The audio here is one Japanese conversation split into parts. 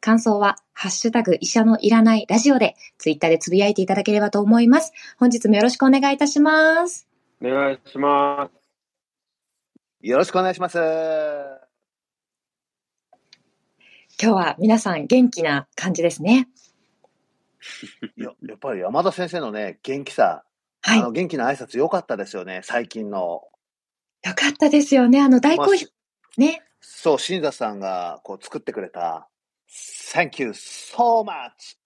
感想はハッシュタグ医者のいらないラジオでツイッターでつぶやいていただければと思います本日もよろしくお願いいたしますお願いしますよろしくお願いします。今日は皆さん元気な感じですね。ややっぱり山田先生のね、元気さ、はい。あの元気な挨拶良かったですよね、最近の。よかったですよね。あの、大好評まあし。ね。そう、新座さんがこう作ってくれた、Thank you so much!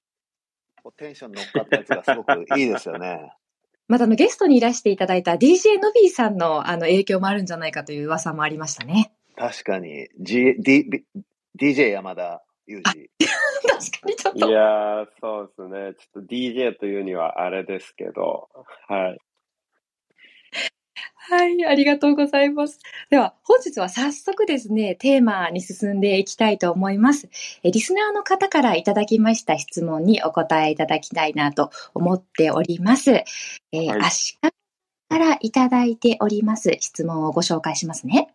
テンション乗っかったやつがすごくいいですよね。またあの、ゲストにいらしていただいた DJ のびーさんのあの影響もあるんじゃないかという噂もありましたね。確かに、G D B DJ 山田裕二。確かにちょっいと。やーそうですねちょっと DJ というにはあれですけどはいはい、ありがとうございます。では、本日は早速ですね、テーマに進んでいきたいと思います。えリスナーの方からいただきました質問にお答えいただきたいなと思っております。えーはい足利からいただいております質問をご紹介しますね。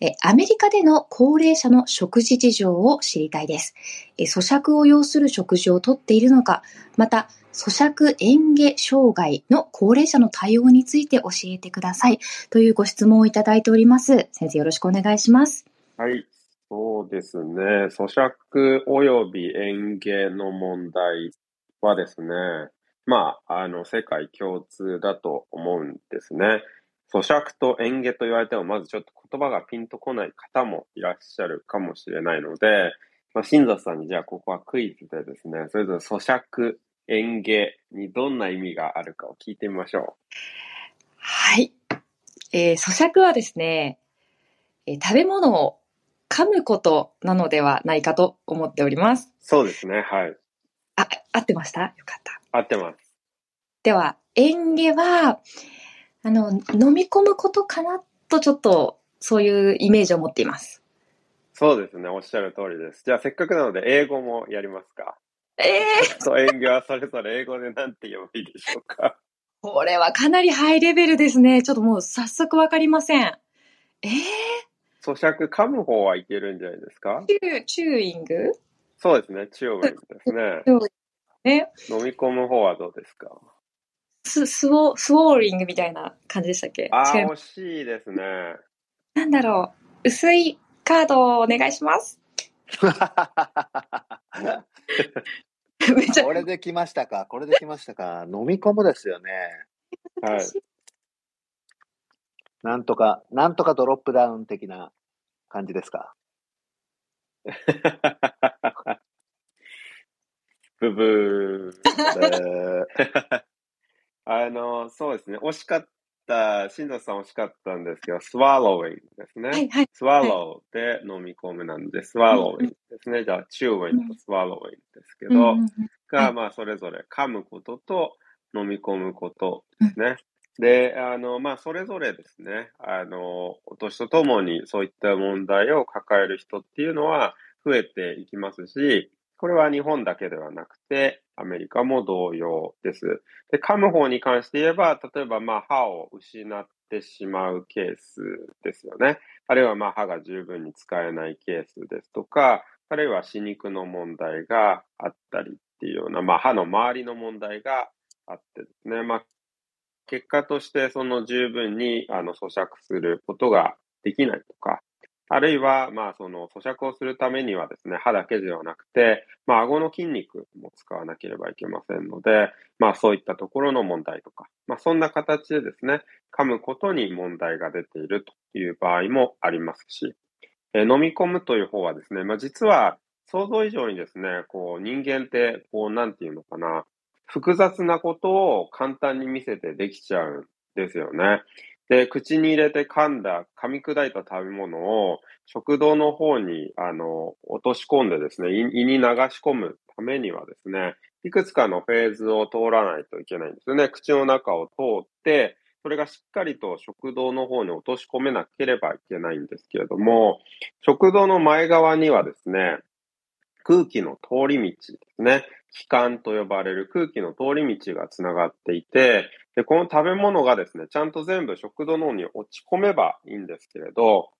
えアメリカでの高齢者の食事事情を知りたいです。え咀嚼を要する食事をとっているのか、また、咀嚼嚥下障害の高齢者の対応について教えてください。というご質問をいただいております。先生よろしくお願いします。はいそうですね咀嚼および嚥下の問題はですねまああの世界共通だと思うんですね咀嚼と嚥下と言われてもまずちょっと言葉がピンとこない方もいらっしゃるかもしれないので、まあ、新座さんにじゃあここはクイズでですねそれぞれ咀嚼嚥下にどんな意味があるかを聞いてみましょはい。えー咀嚼はですね、えー食べ物を噛むことなのではないかと思っております。うそうですねはいあ、合ってました？よかった。合ってますでは、嚥下は、あの、飲み込むことかなとちょっと、そういうイメージを持っています。そうですねおっしゃる通りですじゃあせっかくなので英語もやりますか？ええと演技はそれぞれ英語で何て言えばいいでしょうか？これはかなりハイレベルですね。ちょっともう早速わかりません。えー、咀嚼噛む方はいけるんじゃないですか？チュー、チューイング？そうですね、チューウェイですね。え、飲み込む方はどうですか？ス、スウォ、スウォーリングみたいな感じでしたっけ？あー、違いま惜しいですね。なんだろう。薄いカードをお願いします。めっちゃこれで来ましたか、これで来ましたか？飲み込むですよね。はい。なんとか、なんとかドロップダウン的な感じですか？ブブー。えーあの、そうですね、惜しかった、新藤さん惜しかったんですけど、swallowing ですね。はいはい。swallow で飲み込むなんで、swallowing ですね。じゃあ、chewing と swallowing ですけど、が、はいまあ、それぞれ噛むことと飲み込むことですね。で、あの、まあ、それぞれですね、あの、お年とともにそういった問題を抱える人っていうのは増えていきますし、これは日本だけではなくて、アメリカも同様です。で、噛む方に関して言えば、例えば、まあ、歯を失ってしまうケースですよね。あるいは、まあ、歯が十分に使えないケースですとか、あるいは歯肉の問題があったりっていうような、まあ、歯の周りの問題があってですね、まあ、結果としてその十分にあの咀嚼することができないとか、あるいは、まあ、その咀嚼をするためにはですね、歯だけではなくて、まあ、顎の筋肉も使わなければいけませんので、まあ、そういったところの問題とか、まあ、そんな形でですね、噛むことに問題が出ているという場合もありますし、え飲み込むという方はですね、まあ、実は想像以上にですね、こう人間って、こうなんていうのかな、複雑なことを簡単に見せてできちゃうんですよね。で、口に入れて噛んだ、噛み砕いた食べ物を食道の方に、あの、落とし込んでですね、胃に流し込むためにはですね、いくつかのフェーズを通らないといけないんですよね。口の中を通って、それがしっかりと食道の方に落とし込めなければいけないんですけれども、食道の前側にはですね、空気の通り道ですね。気管と呼ばれる空気の通り道がつながっていて、で、この食べ物がですね、ちゃんと全部食道の方に落ち込めばいいんですけれど、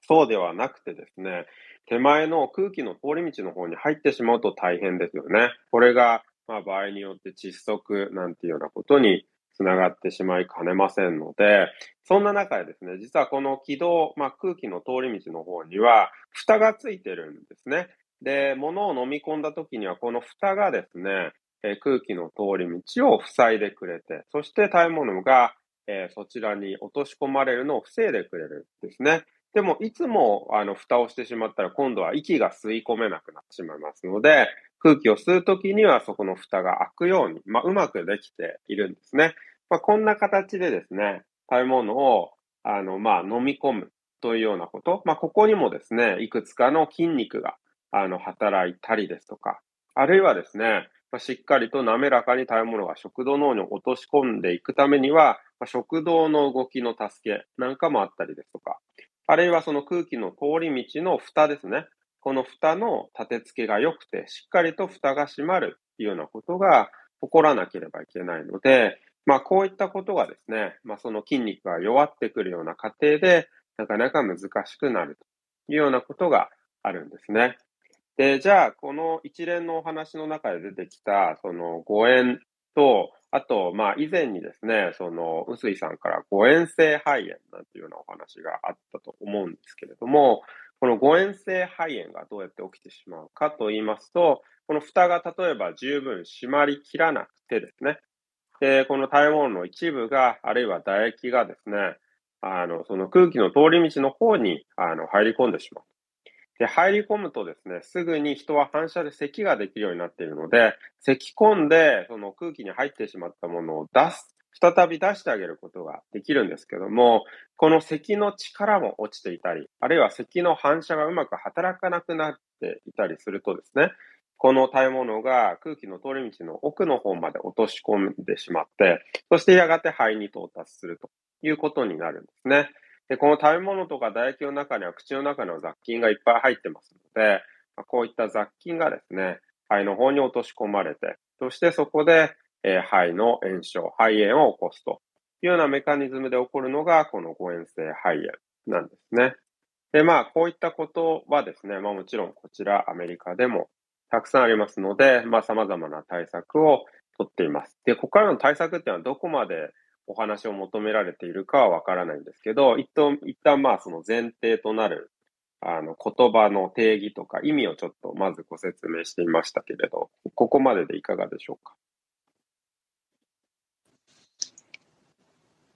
そうではなくてですね、手前の空気の通り道の方に入ってしまうと大変ですよね。これが、まあ、場合によって窒息なんていうようなことにつながってしまいかねませんので、そんな中でですね、実はこの気道、まあ、空気の通り道の方には、蓋がついてるんですね。で、物を飲み込んだ時には、この蓋がですね、え、空気の通り道を塞いでくれて、そして食べ物が、え、そちらに落とし込まれるのを防いでくれるんですね。でも、いつも、あの、蓋をしてしまったら、今度は息が吸い込めなくなってしまいますので、空気を吸うときには、そこの蓋が開くように、まあ、うまくできているんですね。まあ、こんな形でですね、食べ物を、あの、まあ、飲み込むというようなこと。まあ、ここにもですね、いくつかの筋肉が、あの、働いたりですとか、あるいはですね、ま、しっかりと滑らかに食べ物が食道脳に落とし込んでいくためには、ま、食道の動きの助けなんかもあったりですとか、あるいはその空気の通り道の蓋ですね。この蓋の立て付けが良くて、しっかりと蓋が閉まるというようなことが起こらなければいけないので、まあこういったことがですね、まあその筋肉が弱ってくるような過程で、なかなか難しくなるというようなことがあるんですね。で、じゃあ、この一連のお話の中で出てきた、その誤嚥と、あと、まあ、以前にですね、その、臼井さんから誤嚥性肺炎なんていうようなお話があったと思うんですけれども、この誤嚥性肺炎がどうやって起きてしまうかと言いますと、この蓋が例えば十分閉まりきらなくてですね、で、この食べ物の一部が、あるいは唾液がですね、あの、その空気の通り道の方に、あの、入り込んでしまう。で、入り込むとですね、すぐに人は反射で咳ができるようになっているので、咳込んで、その空気に入ってしまったものを出す、再び出してあげることができるんですけども、この咳の力も落ちていたり、あるいは咳の反射がうまく働かなくなっていたりするとですね、この食べ物が空気の通り道の奥の方まで落とし込んでしまって、そしてやがて肺に到達するということになるんですね。で、この食べ物とか唾液の中には口の中の雑菌がいっぱい入ってますので、ま、こういった雑菌がですね、肺の方に落とし込まれて、そしてそこで、えー、肺の炎症、肺炎を起こすというようなメカニズムで起こるのが、この誤嚥性肺炎なんですね。で、まあ、こういったことはですね、まあもちろんこちらアメリカでもたくさんありますので、まあ様々な対策をとっています。で、ここからの対策っていうのはどこまでお話を求められているかはわからないんですけど、一旦、一旦まあその前提となる、あの言葉の定義とか意味をちょっとまずご説明してみましたけれど、ここまででいかがでしょうか？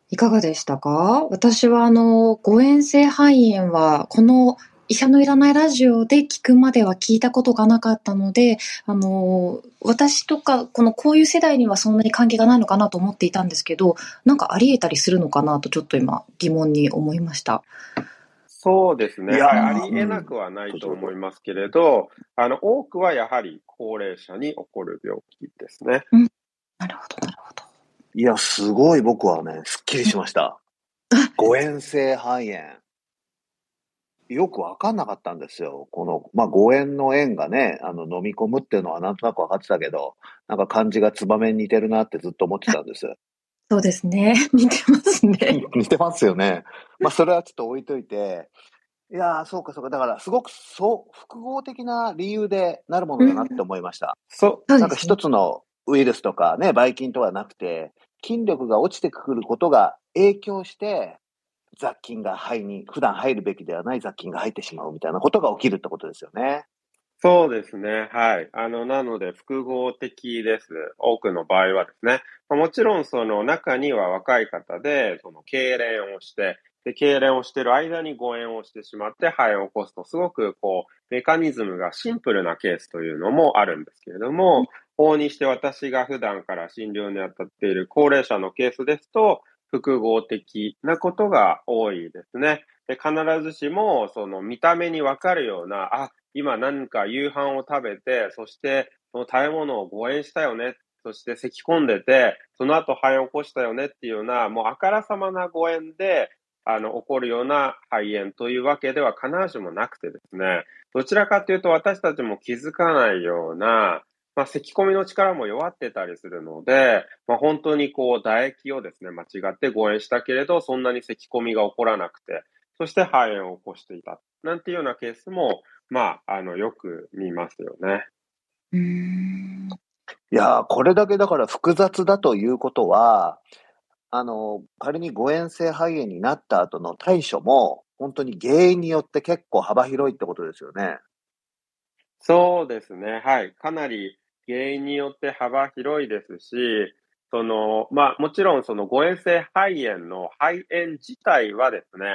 いかがでしたか？私はあの、誤嚥性肺炎は、この医者のいらないラジオで聞くまでは聞いたことがなかったので、あの、私とか、このこういう世代にはそんなに関係がないのかなと思っていたんですけど、なんかあり得たりするのかなとちょっと今疑問に思いました。そうですね。あり得なくはないと思いますけれど、あの、多くはやはり高齢者に起こる病気ですね。うん、なるほど、なるほど。いや、すごい僕はね、すっきりしました。誤嚥性肺炎。よくわかんなかったんですよ。この、まあ、誤嚥の縁がね、あの、飲み込むっていうのはなんとなく分かってたけど、なんか漢字がツバメに似てるなってずっと思ってたんです。そうですね。似てますね。似てますよね。まあ、それはちょっと置いといて、いやそうかそうか。だから、すごく、そう、複合的な理由でなるものだなって思いました。うん、そう。なんか一つのウイルスとかね、ばい菌とはなくて、筋力が落ちてくることが影響して、雑菌が肺に、普段入るべきではない雑菌が入ってしまうみたいなことが起きるってことですよね。そうですね。はい。あの、なので、複合的です。多くの場合はですね。もちろん、その中には若い方で、その、痙攣をして、で、痙攣をしている間に誤嚥をしてしまって肺を起こすと、すごくこう、メカニズムがシンプルなケースというのもあるんですけれども、往々にして私が普段から診療に当たっている高齢者のケースですと、複合的なことが多いですね。で必ずしも、その見た目にわかるような、あ、今何か夕飯を食べて、そしてその食べ物を誤嚥したよね、そして咳き込んでて、その後肺を起こしたよねっていうような、もうあからさまな誤嚥で、あの、起こるような肺炎というわけでは必ずしもなくてですね、どちらかというと私たちも気づかないような、まあ、咳込みの力も弱ってたりするので、まあ、本当にこう、唾液をですね、間違って誤嚥したけれど、そんなに咳込みが起こらなくて、そして肺炎を起こしていた。なんていうようなケースも、まあ、あの、よく見ますよね。うんいやこれだけだから複雑だということは、あの、仮に誤嚥性肺炎になった後の対処も、本当に原因によって結構幅広いってことですよね。そうですね。はい。かなり原因によって幅広いですし、その、まあ、もちろんその誤嚥性肺炎の肺炎自体はですね、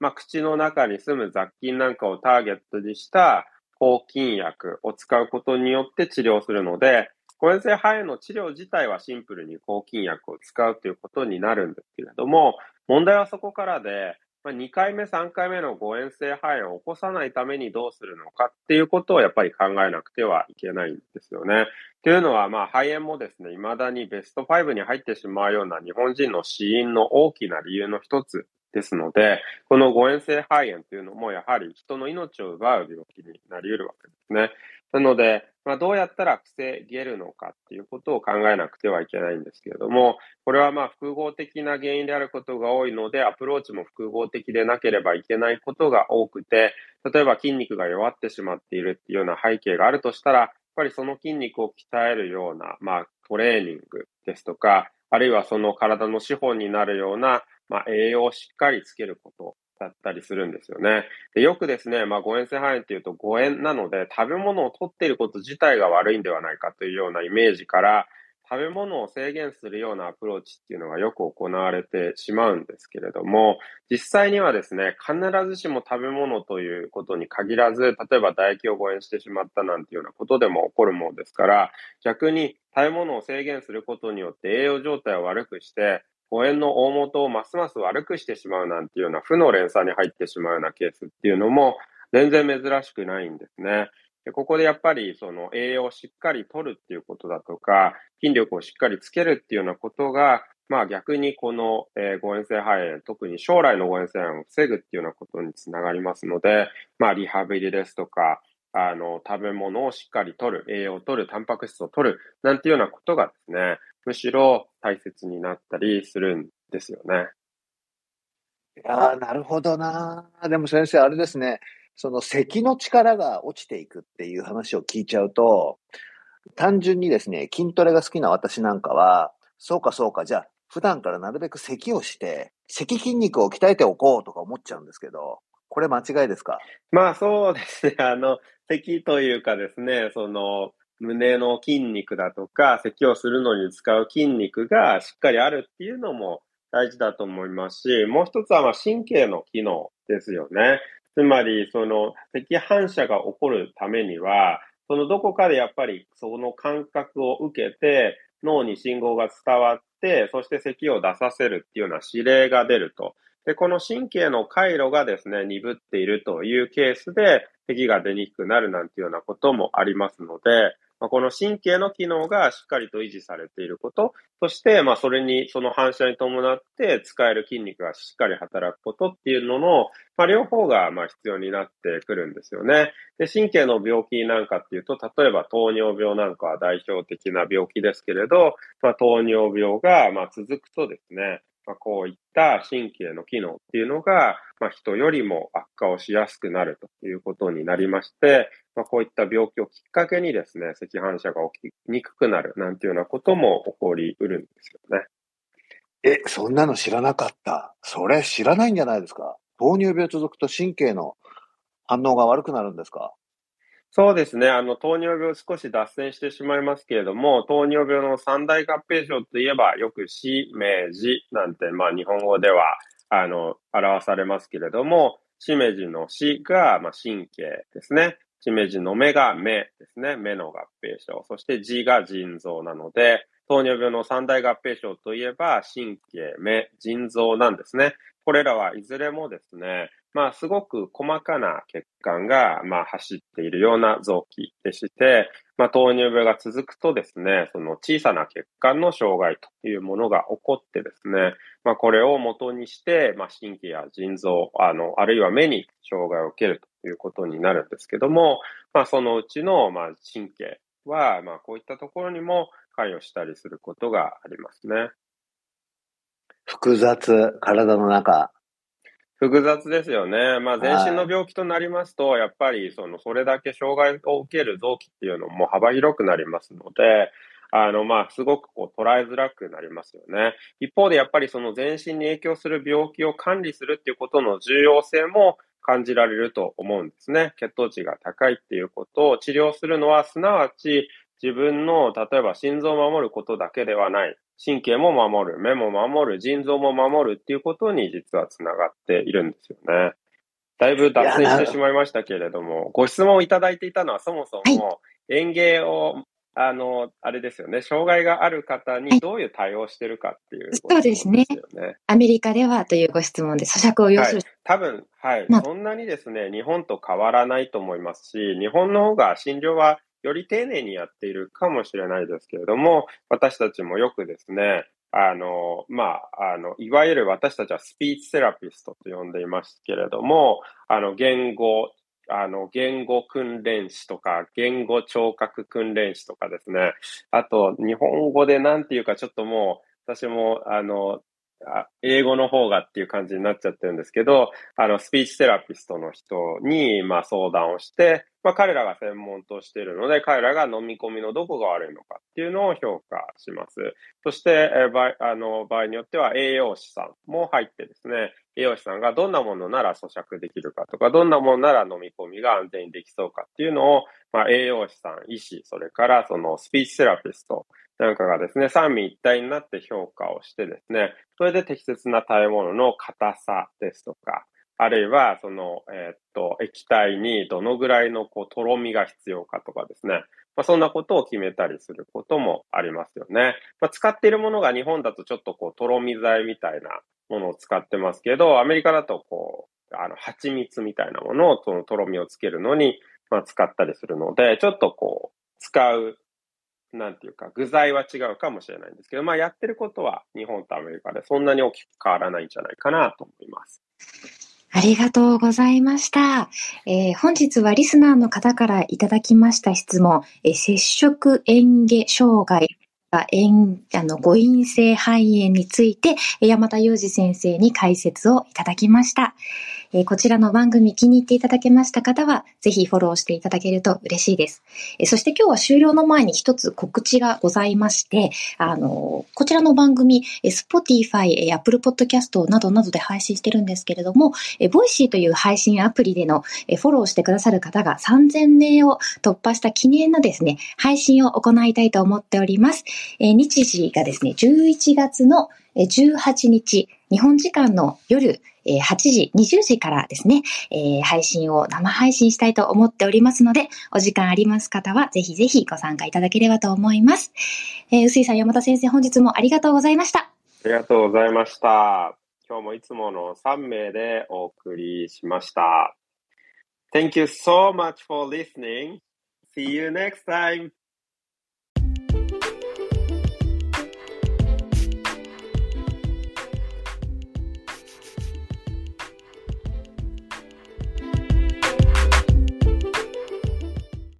まあ、口の中に住む雑菌なんかをターゲットにした抗菌薬を使うことによって治療するので、誤嚥性肺炎の治療自体はシンプルに抗菌薬を使うということになるんですけれども、問題はそこからで、まあ、2回目、3回目の誤嚥性肺炎を起こさないためにどうするのかっていうことをやっぱり考えなくてはいけないんですよね。というのは、まあ、肺炎もですね、未だにベスト5に入ってしまうような日本人の死因の大きな理由の一つですので、この誤嚥性肺炎というのもやはり人の命を奪う病気になり得るわけですね。なので、まあ、どうやったら防げるのかっていうことを考えなくてはいけないんですけれども、これはまあ複合的な原因であることが多いので、アプローチも複合的でなければいけないことが多くて、例えば筋肉が弱ってしまっているっていうような背景があるとしたら、やっぱりその筋肉を鍛えるような、まあ、トレーニングですとか、あるいはその体の資本になるような、まあ、栄養をしっかりつけることだったりするんですよね。でよくですね、まあ、誤嚥性肺炎っていうと誤嚥なので、食べ物を取っていること自体が悪いんではないかというようなイメージから、食べ物を制限するようなアプローチっていうのがよく行われてしまうんですけれども、実際にはですね、必ずしも食べ物ということに限らず、例えば唾液を誤嚥してしまったなんていうようなことでも起こるものですから、逆に食べ物を制限することによって栄養状態を悪くして、誤嚥の大元をますます悪くしてしまうなんていうような負の連鎖に入ってしまうようなケースっていうのも全然珍しくないんですね。でここでやっぱりその栄養をしっかり取るっていうことだとか、筋力をしっかりつけるっていうようなことが、まあ逆にこの、えー、誤嚥性肺炎、特に将来の誤嚥性肺炎を防ぐっていうようなことにつながりますので、まあリハビリですとか、あの、食べ物をしっかり取る、栄養を取る、タンパク質を取る、なんていうようなことがですね、むしろ大切になったりするんですよね。いやなるほどな。でも先生、あれですね、その咳の力が落ちていくっていう話を聞いちゃうと、単純にですね、筋トレが好きな私なんかは、そうかそうか、じゃあ、普段からなるべく咳をして、咳筋肉を鍛えておこうとか思っちゃうんですけど、これ間違いですか？まあそうですね。あの、咳というかですね、その、胸の筋肉だとか、咳をするのに使う筋肉がしっかりあるっていうのも大事だと思いますし、もう一つはまあ神経の機能ですよね。つまり、その咳反射が起こるためには、そのどこかでやっぱりその感覚を受けて、脳に信号が伝わって、そして咳を出させるっていうような指令が出ると。で、この神経の回路がですね、鈍っているというケースで、咳が出にくくなるなんていうようなこともありますので、まあ、この神経の機能がしっかりと維持されていること、そして、まあ、それに、その反射に伴って使える筋肉がしっかり働くことっていうのの、まあ、両方が、まあ、必要になってくるんですよね。で、神経の病気なんかっていうと、例えば糖尿病なんかは代表的な病気ですけれど、まあ、糖尿病が、まあ、続くとですね、まあ、こういった神経の機能っていうのが、まあ、人よりも悪化をしやすくなるということになりまして、まあ、こういった病気をきっかけにですね、赤反射が起きにくくなるなんていうようなことも起こりうるんですよね。え、そんなの知らなかった。それ知らないんじゃないですか。糖尿病続くと神経の反応が悪くなるんですかそうですね。あの、糖尿病少し脱線してしまいますけれども、糖尿病の三大合併症といえば、よく死、明治なんて、まあ、日本語では、あの、表されますけれども、しめじの死が、まあ、神経ですね。しめじの目が目ですね。目の合併症。そして字が腎臓なので、糖尿病の三大合併症といえば、神経、目、腎臓なんですね。これらはいずれもですね、まあ、すごく細かな血管が、まあ、走っているような臓器でして、まあ、糖尿病が続くとですね、その小さな血管の障害というものが起こってですね、まあ、これを元にして、まあ、神経や腎臓、あの、あるいは目に障害を受けるということになるんですけども、まあ、そのうちの、まあ、神経は、まあ、こういったところにも関与したりすることがありますね。複雑、体の中。複雑ですよね。まあ、全身の病気となりますと、やっぱり、その、それだけ障害を受ける臓器っていうのも幅広くなりますので、あの、まあ、すごくこう捉えづらくなりますよね。一方で、やっぱりその全身に影響する病気を管理するっていうことの重要性も感じられると思うんですね。血糖値が高いっていうことを治療するのは、すなわち自分の、例えば心臓を守ることだけではない。神経も守る、目も守る、腎臓も守るっていうことに実はつながっているんですよね。だいぶ脱線してしまいましたけれども、ご質問をいただいていたのはそもそも園芸を、あの、あれですよね、障害がある方にどういう対応してるかっていう、ねそうですね。アメリカではというご質問で咀嚼を要する、はい、多分、はい、まあ、そんなにですね、日本と変わらないと思いますし、日本の方が診療はより丁寧にやっているかもしれないですけれども、私たちもよくですね、あの、まあ、あの、いわゆる私たちはスピーチセラピストと呼んでいますけれども、あの、言語、あの、言語訓練士とか、言語聴覚訓練士とかですね。あと、日本語でなんていうか、ちょっともう、私も、あの、英語の方がっていう感じになっちゃってるんですけど、あの、スピーチセラピストの人に、まあ、相談をして、まあ、彼らが専門としているので、彼らが飲み込みのどこが悪いのかっていうのを評価します。そして、え場合あの場合によっては栄養士さんも入ってですね、栄養士さんがどんなものなら咀嚼できるかとか、どんなものなら飲み込みが安全にできそうかっていうのを、まあ、栄養士さん、医師、それからそのスピーチセラピストなんかがですね、三位一体になって評価をしてですね、それで適切な食べ物の硬さですとか、あるいは、その、えー、っと、液体にどのぐらいの、こう、とろみが必要かとかですね。まあ、そんなことを決めたりすることもありますよね。まあ、使っているものが日本だとちょっとこう、とろみ剤みたいなものを使ってますけど、アメリカだとこう、あの、蜂蜜みたいなものを、そのとろみをつけるのに、まあ、使ったりするので、ちょっとこう、使う、なんていうか、具材は違うかもしれないんですけど、まあ、やってることは日本とアメリカでそんなに大きく変わらないんじゃないかなと思います。ありがとうございました。えー、本日はリスナーの方からいただきました質問、えー、接触嚥下障害あの、誤飲性肺炎について、山田裕二先生に解説をいただきました。え、こちらの番組気に入っていただけました方は、ぜひフォローしていただけると嬉しいです。え、そして今日は終了の前に一つ告知がございまして、あの、こちらの番組、え、Spotify、えー、Apple Podcast などなどで配信してるんですけれども、えー、Voicy という配信アプリでの、え、フォローしてくださる方が3000名を突破した記念のですね、配信を行いたいと思っております。え、日時がですね、11月の18日、日本時間の夜8時、20時からですね、えー、配信を生配信したいと思っておりますので、お時間あります方は、ぜひぜひご参加いただければと思います。えー、薄井さん、山田先生、本日もありがとうございました。ありがとうございました。今日もいつもの3名でお送りしました。Thank you so much for listening. See you next time.